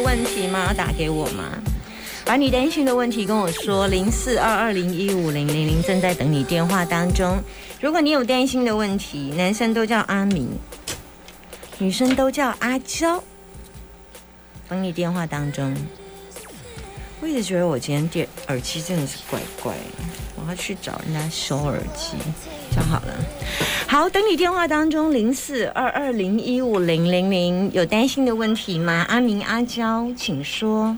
问题吗？打给我吗？把你担心的问题跟我说，零四二二零一五零零零正在等你电话当中。如果你有担心的问题，男生都叫阿明，女生都叫阿娇，等你电话当中。我一直觉得我今天电耳机真的是怪怪，我要去找人家修耳机，这样好了。好，等你电话当中零四二二零一五零零零，有担心的问题吗？阿明、阿娇，请说。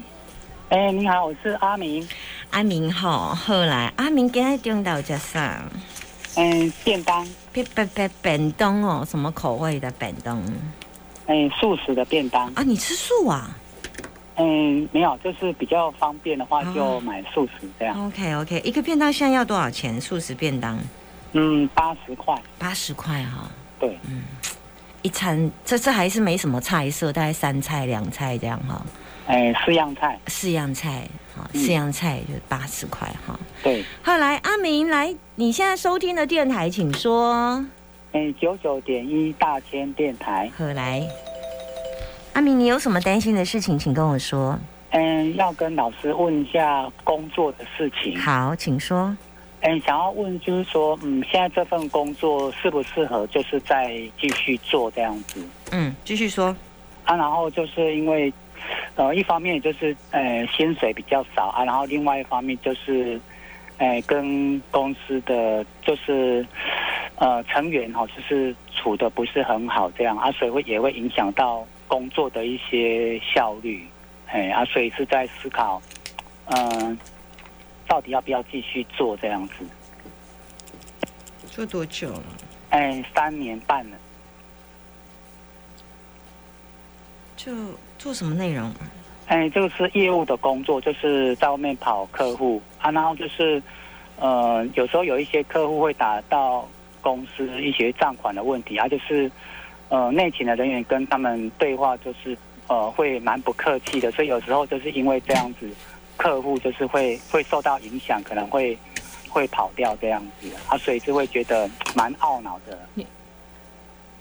哎、你好，我是阿明。阿明好，后来阿明今日中到食啥？嗯、便当，便便便便当哦，什么口味的便当？嗯、素食的便当。啊，你吃素啊嗯、没有，就是比较方便的话哦就买素食这样。？OK OK，一个便当现在要多少钱？素食便当嗯，八十块。八十块哈，对，嗯一餐这这还是没什么菜色，大概三菜两菜这样哈，哎、四样菜。四样菜四样菜就是八十块哈。对，后来阿明来，你现在收听的电台，请说。嗯、九九点一大千电台。何来？阿明，你有什么担心的事情，请跟我说。嗯、要跟老师问一下工作的事情。好，请说。嗯、想要问就是说，嗯，现在这份工作适不适合，就是再继续做这样子嗯，继续说。啊？然后就是因为，呃，一方面就是呃薪水比较少啊，然后另外一方面就是，呃，跟公司的就是呃成员哈、就是处的不是很好这样啊，所以会也会影响到工作的一些效率，哎啊，所以是在思考，嗯、到底要不要继续做这样子？做多久了？哎，三年半了。就做什么内容？哎，这个是业务的工作，就是在外面跑客户啊，然后就是呃，有时候有一些客户会打到公司一些账款的问题啊，就是呃内勤的人员跟他们对话，就是呃会蛮不客气的，所以有时候就是因为这样子，客户就是会会受到影响，可能会会跑掉这样子啊，所以就会觉得蛮懊恼的。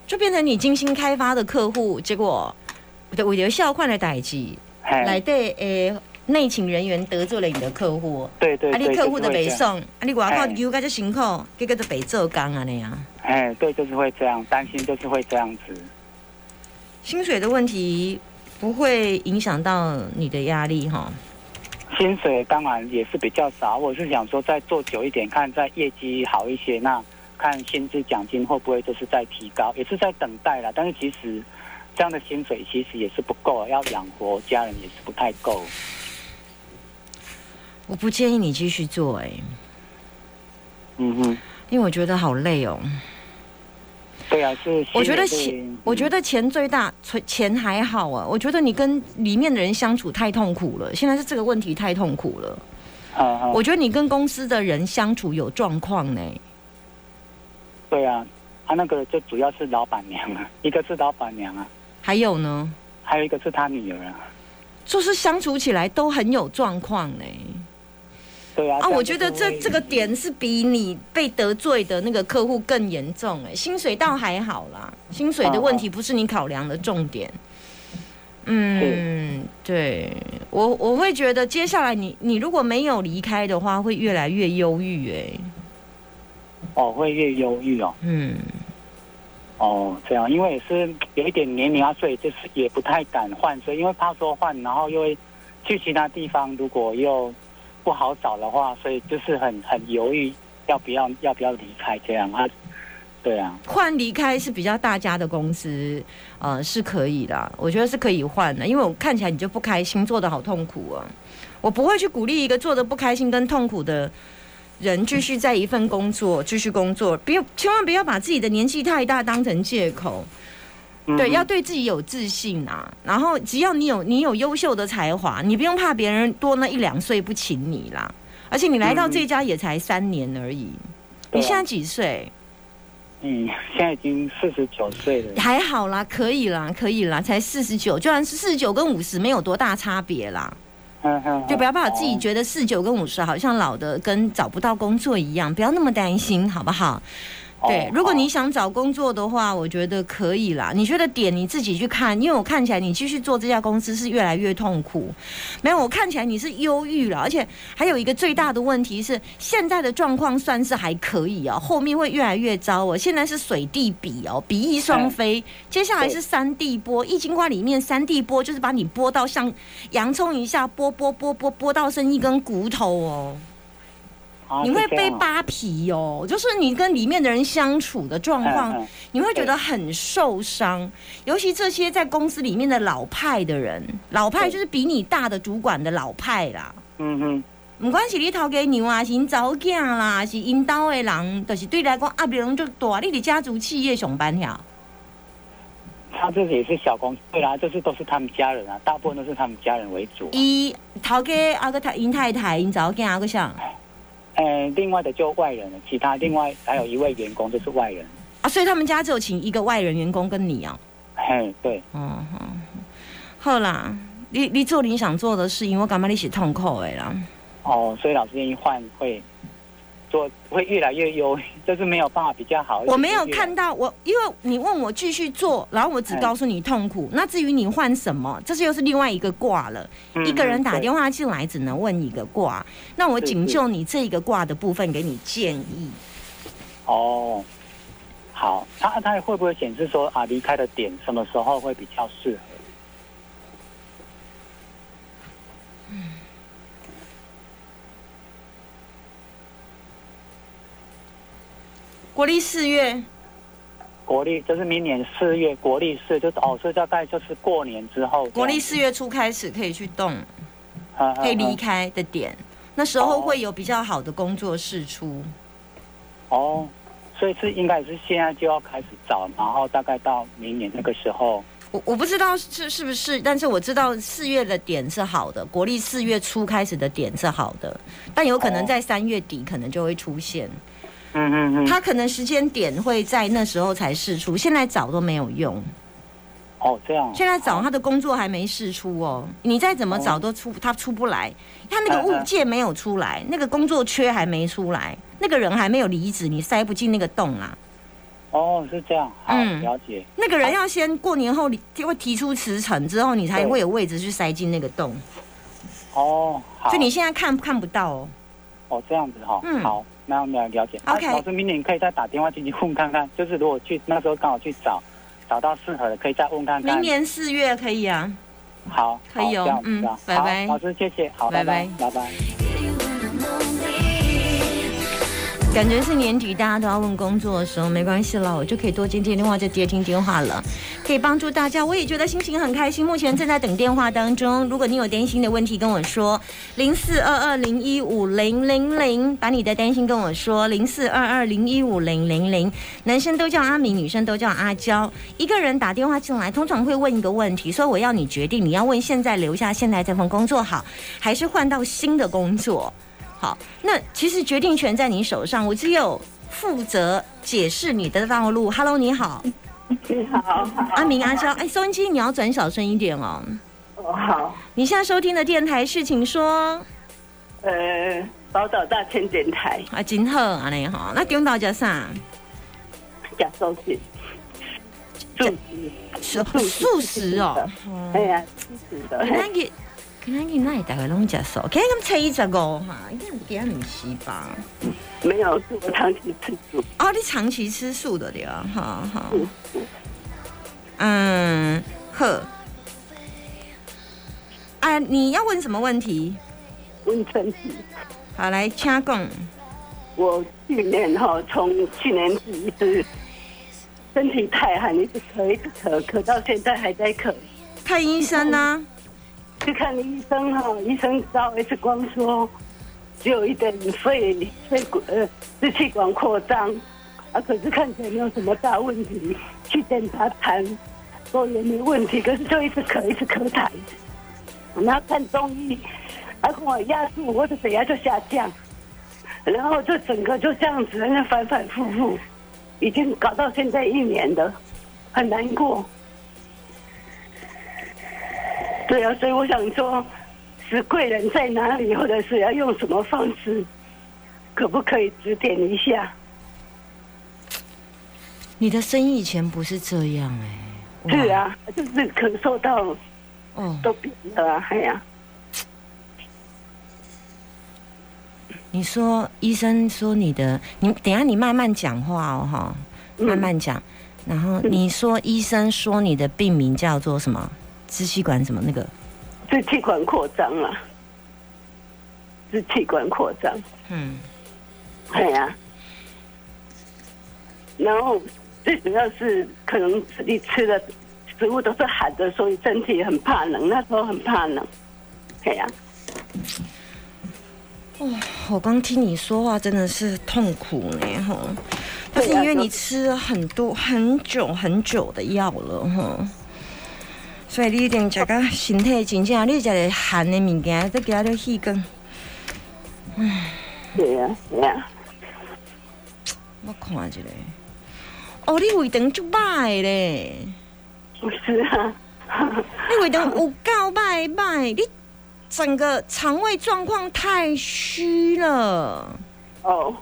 就变成你精心开发的客户，结果为了笑款的代际，哎来对诶内勤人员得罪了你的客户，啊，对对对，你客户的北送，啊，你外口哎油个就辛苦，结果就北做工啊那样。哎，对，就是会这样，担心就是会这样子。薪水的问题不会影响到你的压力哈。薪水当然也是比较少，我是想说再做久一点，看在业绩好一些，那看薪资奖金会不会就是在提高，也是在等待啦。但是其实这样的薪水其实也是不够，要养活家人也是不太够。我不建议你继续做哎、嗯哼，因为我觉得好累哦。对啊，是。我觉得钱，我觉得钱最大，钱钱还好啊。我觉得你跟里面的人相处太痛苦了，现在是这个问题太痛苦了。我觉得你跟公司的人相处有状况呢。对啊，他那个就主要是老板娘啊，一个是老板娘啊，还有呢，还有一个是他女儿啊。就是相处起来都很有状况呢。对啊。啊，我觉得这这个点是比你被得罪的那个客户更严重哎。薪水倒还好啦，薪水的问题不是你考量的重点。嗯，对我我会觉得接下来你你如果没有离开的话，会越来越忧郁哎。哦，会越忧郁哦。嗯，哦，这样，因为也是有一点年龄啊，所以就是也不太敢换，所以因为怕说换，然后又会去其他地方，如果又不好找的话，所以就是很很犹豫要不要要不要离开这样啊。对啊，换离开是比较大家的公司，呃，是可以的，我觉得是可以换的，因为我看起来你就不开心，做的好痛苦啊。我不会去鼓励一个做的不开心跟痛苦的人继续在一份工作继续工作，不要千万不要把自己的年纪太大当成借口。对，嗯要对自己有自信啊。然后只要你有你有优秀的才华，你不用怕别人多那一两岁不请你啦。而且你来到嗯这家也才三年而已，你现在几岁？嗯，现在已经四十九岁了。还好啦，可以啦，可以啦，才四十九，就算是四十九跟五十没有多大差别啦。嗯嗯，就不要把自己哦觉得四九跟五十好像老的跟找不到工作一样，不要那么担心，好不好？对哦，如果你想找工作的话，我觉得可以啦。你觉得点你自己去看，因为我看起来你继续做这家公司是越来越痛苦。没有，我看起来你是忧郁了，而且还有一个最大的问题是，现在的状况算是还可以哦，后面会越来越糟哦。现在是水地比哦，比翼双飞，接下来是三地波。易经卦里面三地波就是把你剥到像洋葱一下剥剥剥剥剥到剩一根骨头哦。啊你会被扒皮哦，就是你跟里面的人相处的状况，嗯嗯你会觉得很受伤。尤其这些在公司里面的老派的人，老派就是比你大的主管的老派啦。嗯哼，不管是你头家娘啊，是因查囝啦，是因兜的人，就是对你来讲压力拢就大。你伫家族企业上班呀？他这也是小公司，对啦，就是都是他们家人啊，大部分都是他们家人为主。伊头家阿个太因太太因早囝阿个啥呃，另外的就外人了，其他另外还有一位员工就是外人。啊？所以他们家只有请一个外人员工跟你哦。嘿，对，哦，好，好啦，你你做你想做的事，因为我感觉你是痛苦的啦。哦，所以老师愿意换会做会越来越优，就是没有办法比较好。我没有看到我，因为你问我继续做，然后我只嗯告诉你痛苦。那至于你换什么，这是又是另外一个卦了。嗯一个人打话。电话进来只能问一个卦，那我是仅就你这一个卦的部分给你建议。哦，好，他他会不会显示说啊，离开的点什么时候会比较适合？国历四月，国历就是明年四月，国历四就是哦，所以大概就是过年之后。国历四月初开始可以去动，嗯可以离。开的点，那时候哦会有比较好的工作释出。哦，所以是应该是现在就要开始找，然后大概到明年那个时候。我我不知道是是不是，但是我知道四月的点是好的，国历四月初开始的点是好的，但有可能哦在三月底可能就会出现，嗯嗯嗯。他可能时间点会在那时候才试出，现在找都没有用，哦，这样。现在找他的工作还没试出哦，你再怎么找都出他出不来，他那个物件没有出来，那个工作缺还没出来，那个人还没有离职，你塞不进那个洞啊。哦，是这样。好，嗯了解。那个人要先过年后就会提出辞呈之后，你才会有位置去塞进那个洞。哦，好。所以你现在看看不到哦。哦，这样子哈、嗯好，那我们来了解。OK 啊老师，明年可以再打电话进去问看看，就是如果去那时候刚好去找，找到适合的，可以再问看看。明年四月可以啊。好，可以哦好这样子嗯拜拜老师，谢谢，好，拜拜拜拜，拜拜。感觉是年底大家都要问工作的时候，没关系了，我就可以多接接电话，就接听电话了，可以帮助大家。我也觉得心情很开心。目前正在等电话当中，如果你有担心的问题跟我说，零四二二零一五零零零，把你的担心跟我说，零四二二零一五零零零。男生都叫阿明，女生都叫阿娇。一个人打电话进来，通常会问一个问题，所以我要你决定，你要问现在留下现在这份工作好，还是换到新的工作？好，那其实决定权在你手上，我只有负责解释你的道路。Hello，你好，你好，阿明阿娇，哎，收音机你要转小声一点哦。哦好，你现在收听的电台是，请说。呃，宝岛大千电台。啊，金鹤啊，你好，那中岛叫啥？假收信，素食，素素食哦。哎呀，素食的，今仔日那大概拢食素，今日咁七十五哈，应该今日唔是吧？没有，是我长期吃素，哦，你长期吃素的对啊，好好。嗯嗯，呵。啊，你要问什么问题？问身体。好，来，请讲。我去年哈，从去年起一直身体太寒，一直咳，一直咳，咳到现在还在咳。看医生啊呢、去看医生哈，医生照 X 光说只有一点肺肺管呃支气管扩张，啊，可是看起来没有什么大问题。去检查痰，说也没问题，可是就一直咳，一直咳痰。然后看中医，还跟我压住，我的血压就下降，然后就整个就这样子，那反反复复，已经搞到现在一年了，很难过。对啊，所以我想说，是贵人在哪里，或者是要用什么方式，可不可以指点一下？你的生意以前不是这样哎、哇是，啊，就是咳嗽到哦，都变了啊，哎呀、你说医生说你的，你等一下你慢慢讲话哦哈，嗯慢慢讲。然后你说医生说你的病名叫做什么？支气管什么那个？支气管扩张啊，支气管扩张，嗯，对呀、然后最主要是可能是你吃的食物都是寒的，所以身体很怕冷，那时候很怕冷，对呀、我刚听你说话真的是痛苦呢哈，但是因为你吃了很多很久很久的药了哈，所以你一定食个身体真正，你食个寒的物件，再加了气更。对啊、对啊、我看一下，哦，你胃肠足歹咧，不是啊，你胃肠有够歹歹，你整个肠胃状况太虚了。哦，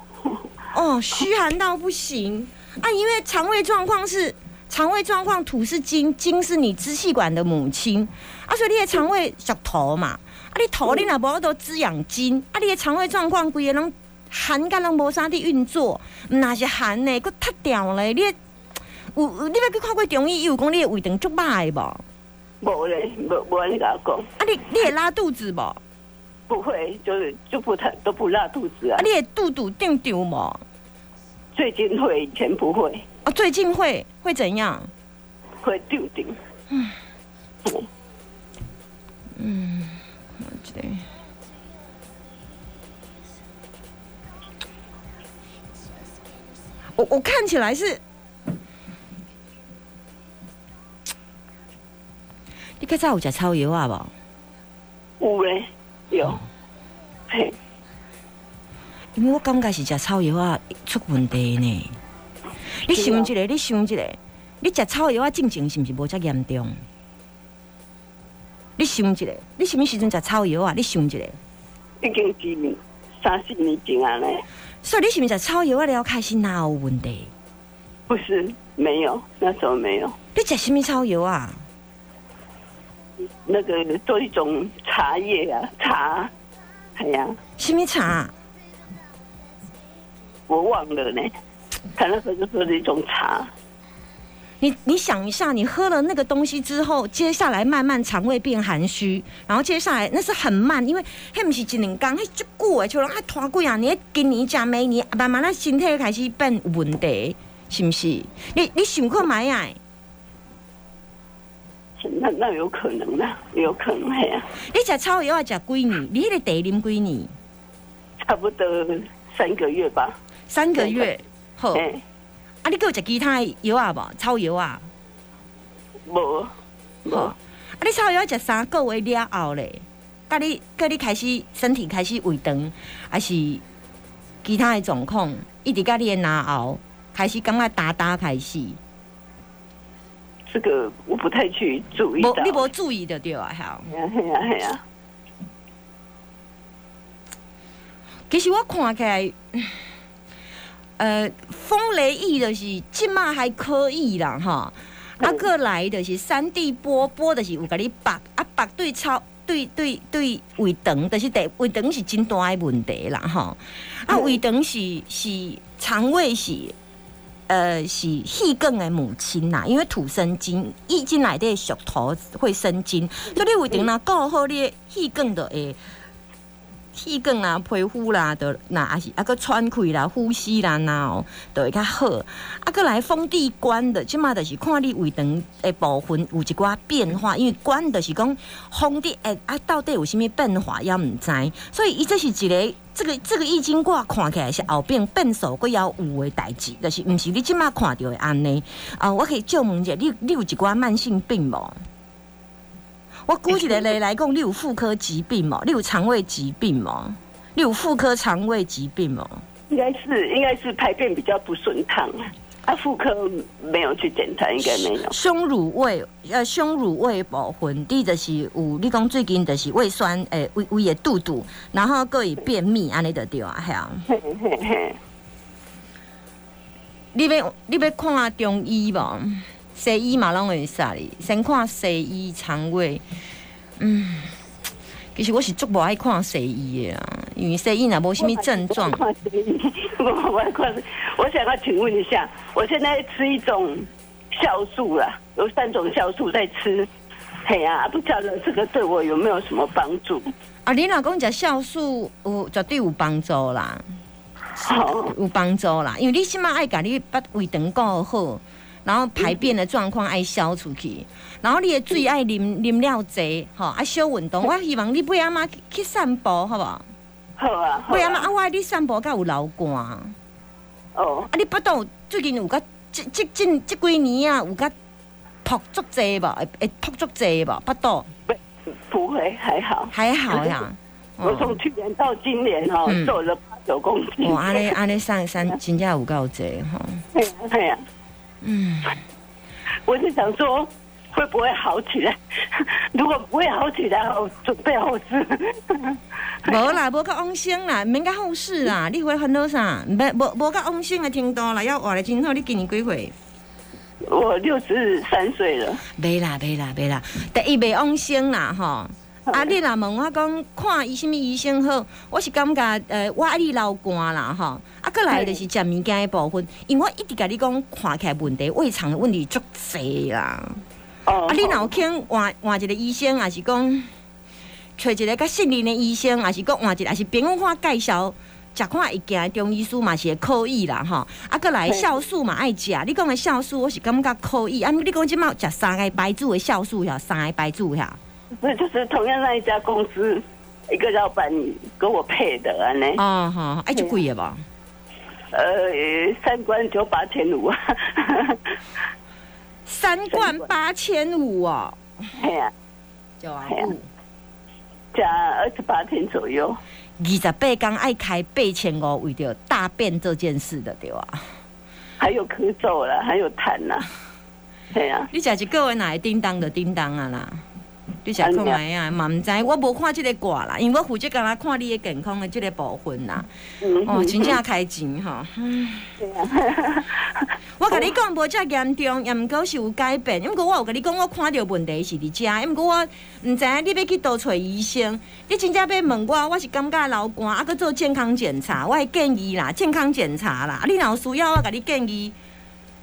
哦，虚寒到不行啊！因为肠胃状况是肠胃状况，土是金，金是你支气管的母亲啊，所以你的肠胃小头嘛，啊，你头你若无法度滋养金，啊，你的肠胃状况规个拢寒甲拢无啥地运作，那是寒呢，佫塌掉咧，你有有你要去看过中医，伊有讲你的胃肠足歹无？啊，无嘞，无无安尼甲我讲，你你会拉肚子无？啊，不会，就是就不太都不拉肚子啊，你的肚肚定丢无？最近会，以前不会，啊，最近会会怎样？会丢顶，对。我我看起来是，你较早有食草药啊无？有嘞，有，嘿，因为我感觉是食草药啊出问题呢。你想一个，你想一个，你食草药啊症状是毋是无遮严重？你想一个，你什么时阵食草药啊？你想一个。已经几年三四年前啊嘞，所以你是毋是食草药啊了开始哪有问题？不是没有，那时候没有，你食什么草药啊？那个做一种茶叶啊，茶，哎呀，什么茶？我忘了呢，他那时候就说是一种茶，你你想一下，你喝了那个东西之后，接下来慢慢肠胃变寒虚，然后接下来那是很慢，因为迄不是一两工，迄足久的，像人还拖几啊年，今年加明年，慢？慢那身体开始变有问题，是不是？你你想过买啊？那那有可能啦，有可能哎呀，你食草药要食几年？你迄个茶啉几年？差不多三个月吧，三个月。好，哎，啊，你还有食其他的药啊无？草药啊？无，好，无啊，，你草药食三个月了后咧，甲你甲你开始身体开始胃肠，还是其他的状况，一直甲你的拿后开始感觉打打开始，这个我不太去注意到，你无注意的对啊，哈。哎呀，嘿呀，嘿呀，其实我看起来，呃，风雷翼的是即马还可以啦，哈。啊，嗯过来的是三地波，波的是有甲你拔，啊拔对超对对对胃肠，就是第胃肠是真大的问题啦，哈。啊，嗯胃肠是是肠胃是。呃，是气更的母亲呐，因为土生金，易经内底属土会生金，所以你胃肠若顾好你的气更的会气更啦、皮肤啦，都那还是啊个喘气啦、呼吸啦，那哦都会较好。啊，个来封闭关的，即码就是看你胃肠的部分有一寡变化，因为关的是讲封闭诶啊，到底有啥物变化也毋知，所以伊这是一个这个这个易经卦看起来是后边变数佫要有的代志，就是毋是你即马看到的安尼啊。我可以借问者，你你有一寡慢性病无？我估一个例来讲，你有妇科疾病吗？你有肠胃疾病吗？你有妇科肠胃疾病吗？应该是应该是排便比较不顺畅，啊，妇科没有去检查，应该没有。胸乳胃呃，胸乳胃部分，第就是有，你讲最近就是胃酸诶，胃胃的肚肚，然后各以便秘，安尼就对啊，系啊。嘿嘿嘿，你要你要看中医无？西医嘛拢会使哩，先看西医肠胃。嗯，其实我是足无爱看西医的啦，因为西医若无什物症状。我我我看，我想要请问一下，我现在吃一种酵素啦，有三种酵素在吃，嘿呀、不晓得这个对我有没有什么帮助？啊，你若讲食酵素有绝对有帮助啦，好，有帮助啦，因为你起码爱甲你把胃肠顾好，然后排便的状况爱消出去，然后你的水爱啉啉了济，吼，爱小运动。我希望你尾仔仔去去散步，好无？好啊，好尾仔仔啊，啊，我爱你散步，甲有流汗。啊，哦，你巴肚最近有甲即即近即几年啊，有甲扑足济无？会会扑足济无？巴肚不不会，还好。还好呀。我从去年到今年哈、嗯瘦了八九公斤。哦，安尼安尼上山 真正有够济吼。对呀对呀，嗯。我是想说会不会好起来？如果不会好起来，我准备后事。无啦，无甲往生啦，免甲后事啦。你会烦恼啥？免无无甲往生的程度啦，要活得真好。你今年几岁？我六十三岁了，袂啦，袂啦，袂啦。第一袂往生啦，吼。啊，你若问我讲看伊什物医生好，我是感觉呃，我爱你流汗啦，吼。啊，过来就是食物件的部分，因为我一直甲你讲看起来问题，胃肠的问题足济啦。哦，啊，你若有肯换换一个医生，还是讲找一个较信任的医生，还是讲换一个，还是朋友我介绍，食看会行的中医师嘛是会可以啦吼。啊，过来酵素嘛爱食，你讲的酵素我是感觉可以。啊，你讲即马食三个白煮的酵素呀，三个白煮呀。不是就是同样那一家公司，一个老板给我配的安呢，哦吼，爱就贵的无？呃，三罐就八千五啊，三罐八千五哦，哎呀，九啊五。加二十八天左右。二十八天爱开八千五，为着大便这件事的对哇？还有咳嗽了，还有痰呐、对呀、你食一个月哪会叮当的叮当啊啦？你食看卖啊，嘛毋知，我无看即个卦啦，因为我负责干那看你的健康的即个部分啦。嗯，哦，真正开钱吼。对呀、我甲你讲无遮严重，也毋过是有改变。因为我有甲你讲，我看到问题是伫遮，因为我毋知影你要去倒找医生。你真正要问我，我是感觉流汗，啊，搁做健康检查，我会建议啦，健康检查啦。啊，你若有需要，我甲你建议。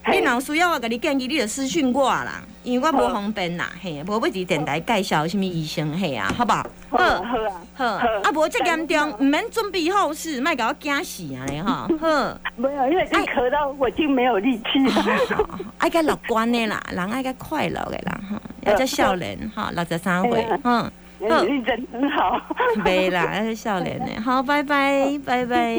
你若有需要，我甲你建议，你就私讯我啦，因为我无方便啦，嘿，无要伫电台介绍什物医生，嘿啊，好不好？好啊好啊，好，啊，无遮严重，毋免准备后事，莫甲我惊死安尼吼，好。没有，因为一咳到我已经没有力气了。爱较乐观的啦，人爱较快乐的啦，吼，要叫少年，吼，六十三岁，哼，好你人很好。没啦，要叫少年的，好，拜拜，拜拜。